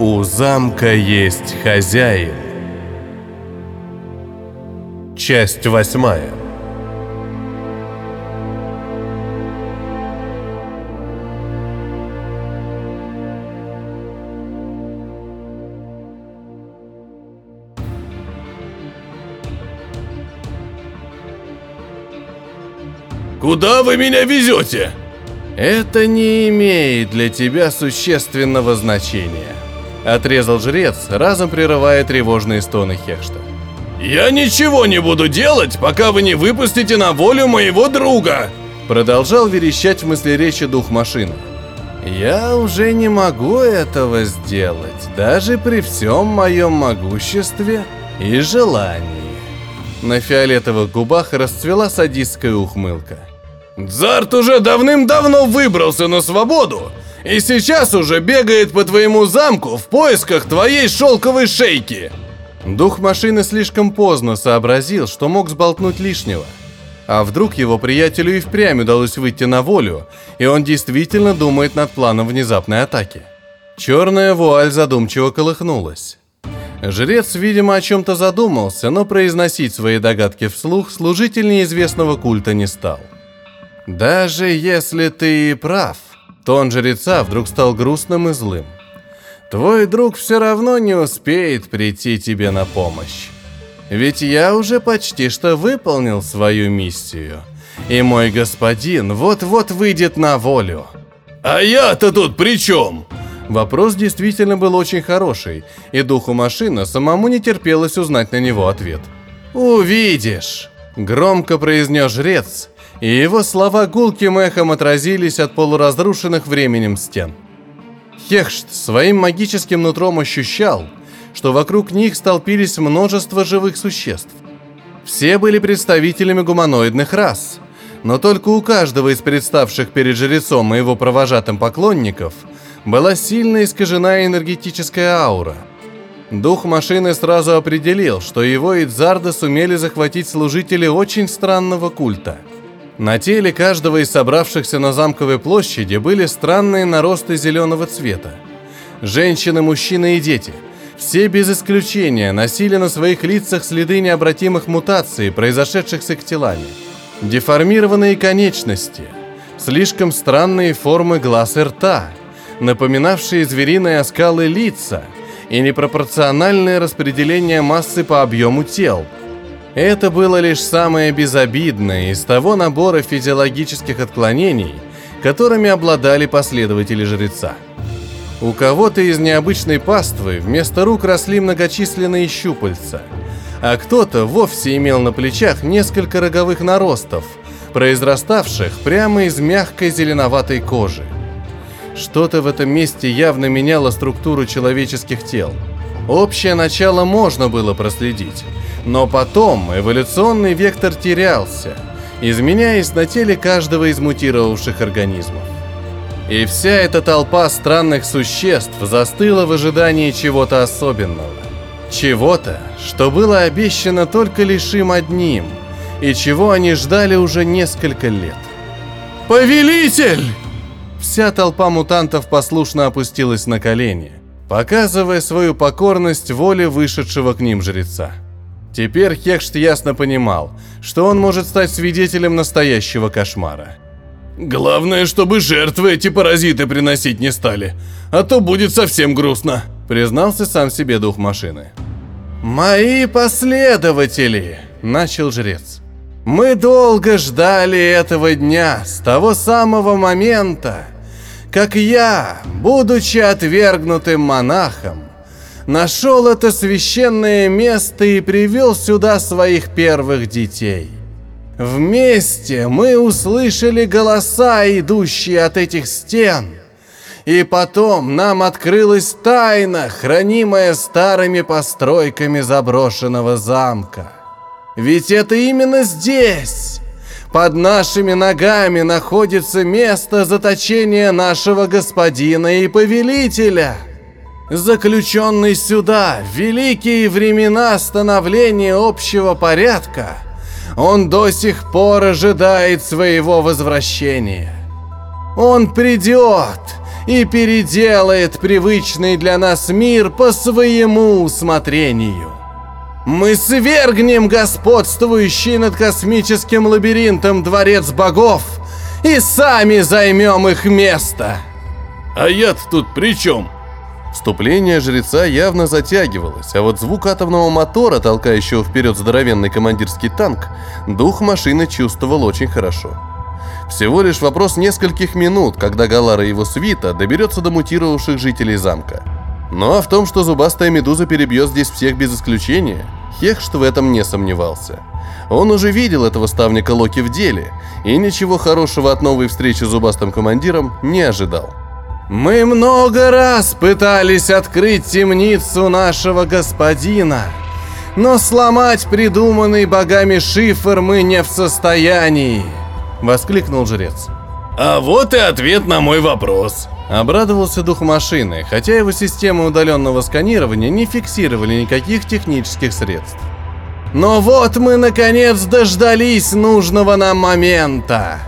У замка есть хозяин. Часть восьмая. Куда вы меня везете? Это не имеет для тебя существенного значения. Отрезал жрец, разом прерывая тревожные стоны Хешта. Я ничего не буду делать, пока вы не выпустите на волю моего друга. Продолжал верещать в мыслеречи дух машины. Я уже не могу этого сделать, даже при всем моем могуществе и желании. На фиолетовых губах расцвела садистская ухмылка. Дзарт уже давным-давно выбрался на свободу и сейчас уже бегает по твоему замку в поисках твоей шелковой шейки. Дух машины слишком поздно сообразил, что мог сболтнуть лишнего. А вдруг его приятелю и впрямь удалось выйти на волю, и он действительно думает над планом внезапной атаки. Черная вуаль задумчиво колыхнулась. Жрец, видимо, о чем-то задумался, но произносить свои догадки вслух служитель неизвестного культа не стал. Даже если ты и прав, тон жреца вдруг стал грустным и злым. Твой друг все равно не успеет прийти тебе на помощь. Ведь я уже почти что выполнил свою миссию, и мой господин вот-вот выйдет на волю. А я-то тут при чем? Вопрос действительно был очень хороший, и духу машины самому не терпелось узнать на него ответ. «Увидишь!» – громко произнес жрец, и его слова гулким эхом отразились от полуразрушенных временем стен. Хехшт своим магическим нутром ощущал, что вокруг них столпились множество живых существ. Все были представителями гуманоидных рас, но только у каждого из представших перед жрецом и его провожатым поклонников была сильно искажена энергетическая аура. Дух машины сразу определил, что его и Дзарда сумели захватить служители очень странного культа – на теле каждого из собравшихся на замковой площади были странные наросты зеленого цвета. Женщины, мужчины и дети – все без исключения носили на своих лицах следы необратимых мутаций, произошедших с их телами. Деформированные конечности, слишком странные формы глаз и рта, напоминавшие звериные оскалы лица и непропорциональное распределение массы по объему тел – это было лишь самое безобидное из того набора физиологических отклонений, которыми обладали последователи жреца. У кого-то из необычной паствы вместо рук росли многочисленные щупальца, а кто-то вовсе имел на плечах несколько роговых наростов, произраставших прямо из мягкой зеленоватой кожи. Что-то в этом месте явно меняло структуру человеческих тел. Общее начало можно было проследить, но потом эволюционный вектор терялся, изменяясь на теле каждого из мутировавших организмов. И вся эта толпа странных существ застыла в ожидании чего-то особенного. Чего-то, что было обещано только лишь им одним, и чего они ждали уже несколько лет. «Повелитель!» Вся толпа мутантов послушно опустилась на колени, показывая свою покорность воле вышедшего к ним жреца. Теперь Хекшт ясно понимал, что он может стать свидетелем настоящего кошмара. «Главное, чтобы жертвы эти паразиты приносить не стали, а то будет совсем грустно», признался сам себе дух машины. «Мои последователи!» – начал жрец. «Мы долго ждали этого дня, с того самого момента, как я, будучи отвергнутым монахом, нашел это священное место и привел сюда своих первых детей. Вместе мы услышали голоса, идущие от этих стен. И потом нам открылась тайна, хранимая старыми постройками заброшенного замка. Ведь это именно здесь, под нашими ногами, находится место заточения нашего господина и повелителя – заключенный сюда в великие времена становления общего порядка, он до сих пор ожидает своего возвращения. Он придет и переделает привычный для нас мир по своему усмотрению. Мы свергнем господствующий над космическим лабиринтом дворец богов и сами займем их место. А я-то тут при чем? Вступление жреца явно затягивалось, а вот звук атомного мотора, толкающего вперед здоровенный командирский танк, дух машины чувствовал очень хорошо. Всего лишь вопрос нескольких минут, когда Галара и его свита доберется до мутировавших жителей замка. Ну а в том, что зубастая медуза перебьет здесь всех без исключения, Хехшт в этом не сомневался. Он уже видел этого ставника Локи в деле, и ничего хорошего от новой встречи с зубастым командиром не ожидал. Мы много раз пытались открыть темницу нашего господина, но сломать придуманный богами шифр мы не в состоянии, воскликнул жрец. А вот и ответ на мой вопрос. Обрадовался дух машины, хотя его системы удаленного сканирования не фиксировали никаких технических средств. Но вот мы наконец дождались нужного нам момента.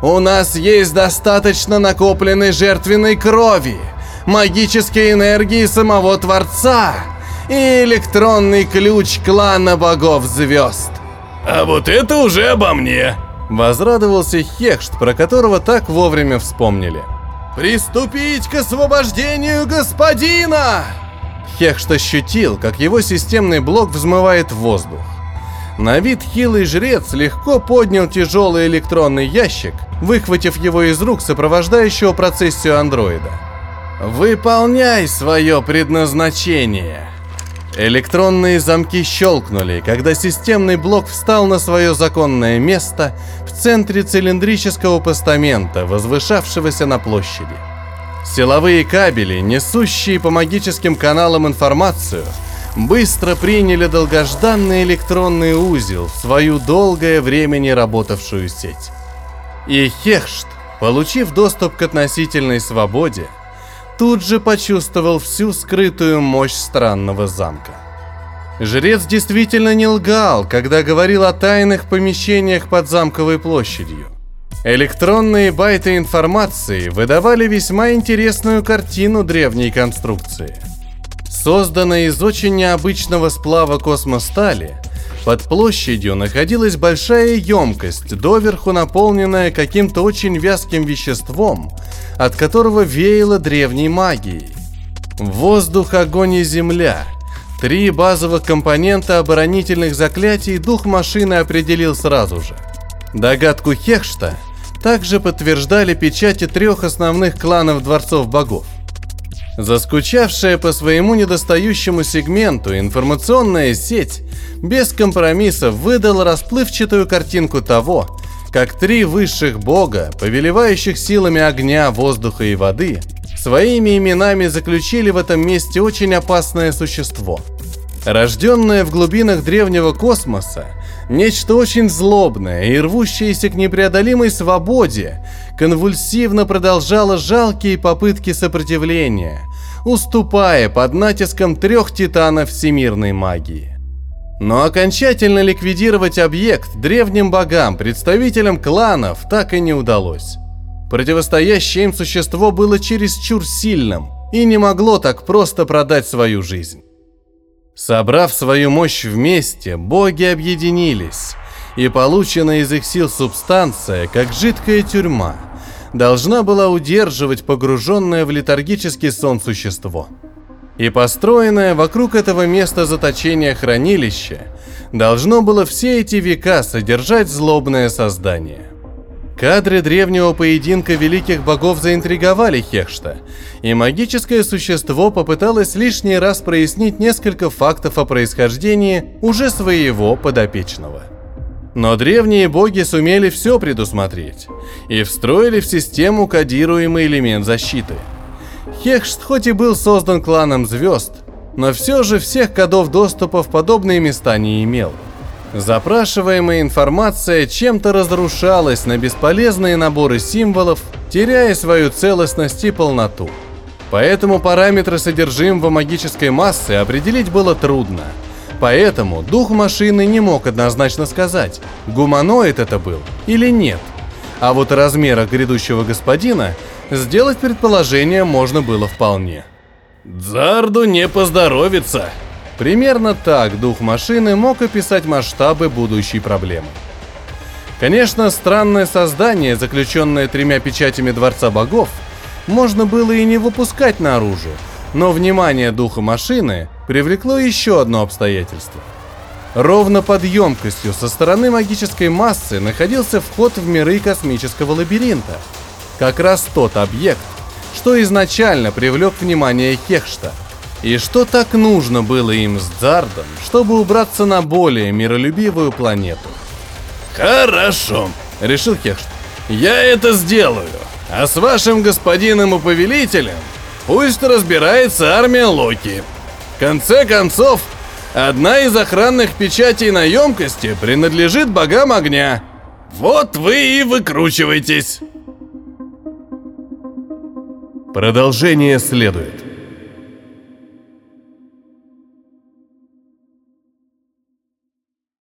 У нас есть достаточно накопленной жертвенной крови, магической энергии самого Творца и электронный ключ клана богов звезд. А вот это уже обо мне. Возрадовался Хекшт, про которого так вовремя вспомнили. «Приступить к освобождению господина!» Хекшт ощутил, как его системный блок взмывает в воздух. На вид хилый жрец легко поднял тяжелый электронный ящик, выхватив его из рук сопровождающего процессию андроида. «Выполняй свое предназначение!» Электронные замки щелкнули, когда системный блок встал на свое законное место в центре цилиндрического постамента, возвышавшегося на площади. Силовые кабели, несущие по магическим каналам информацию, быстро приняли долгожданный электронный узел в свою долгое время не работавшую сеть. И Хехшт, получив доступ к относительной свободе, тут же почувствовал всю скрытую мощь странного замка. Жрец действительно не лгал, когда говорил о тайных помещениях под замковой площадью. Электронные байты информации выдавали весьма интересную картину древней конструкции – Созданная из очень необычного сплава космостали, под площадью находилась большая емкость, доверху наполненная каким-то очень вязким веществом, от которого веяло древней магией. Воздух, огонь и земля. Три базовых компонента оборонительных заклятий дух машины определил сразу же. Догадку Хехшта также подтверждали печати трех основных кланов Дворцов Богов. Заскучавшая по своему недостающему сегменту информационная сеть без компромиссов выдала расплывчатую картинку того, как три высших бога, повелевающих силами огня, воздуха и воды, своими именами заключили в этом месте очень опасное существо. Рожденное в глубинах древнего космоса, нечто очень злобное и рвущееся к непреодолимой свободе, конвульсивно продолжала жалкие попытки сопротивления, уступая под натиском трех титанов всемирной магии. Но окончательно ликвидировать объект древним богам, представителям кланов, так и не удалось. Противостоящее им существо было чересчур сильным и не могло так просто продать свою жизнь. Собрав свою мощь вместе, боги объединились, и полученная из их сил субстанция, как жидкая тюрьма, должна была удерживать погруженное в летаргический сон существо. И построенное вокруг этого места заточения хранилище должно было все эти века содержать злобное создание. Кадры древнего поединка великих богов заинтриговали Хехшта, и магическое существо попыталось лишний раз прояснить несколько фактов о происхождении уже своего подопечного – но древние боги сумели все предусмотреть и встроили в систему кодируемый элемент защиты. Хехшт хоть и был создан кланом звезд, но все же всех кодов доступа в подобные места не имел. Запрашиваемая информация чем-то разрушалась на бесполезные наборы символов, теряя свою целостность и полноту. Поэтому параметры содержимого магической массы определить было трудно – Поэтому дух машины не мог однозначно сказать, гуманоид это был или нет. А вот о размерах грядущего господина сделать предположение можно было вполне. Дзарду не поздоровится. Примерно так дух машины мог описать масштабы будущей проблемы. Конечно, странное создание, заключенное тремя печатями Дворца Богов, можно было и не выпускать наружу, но внимание духа машины привлекло еще одно обстоятельство. Ровно под емкостью со стороны магической массы находился вход в миры космического лабиринта. Как раз тот объект, что изначально привлек внимание Хехшта. И что так нужно было им с Дзардом, чтобы убраться на более миролюбивую планету. Хорошо, Решил Хехшт. я это сделаю. А с вашим господином и повелителем пусть разбирается армия Локи. В конце концов, одна из охранных печатей на емкости принадлежит богам огня. Вот вы и выкручивайтесь. Продолжение следует.